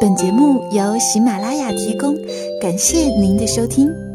本节目由喜马拉雅提供感谢您的收听。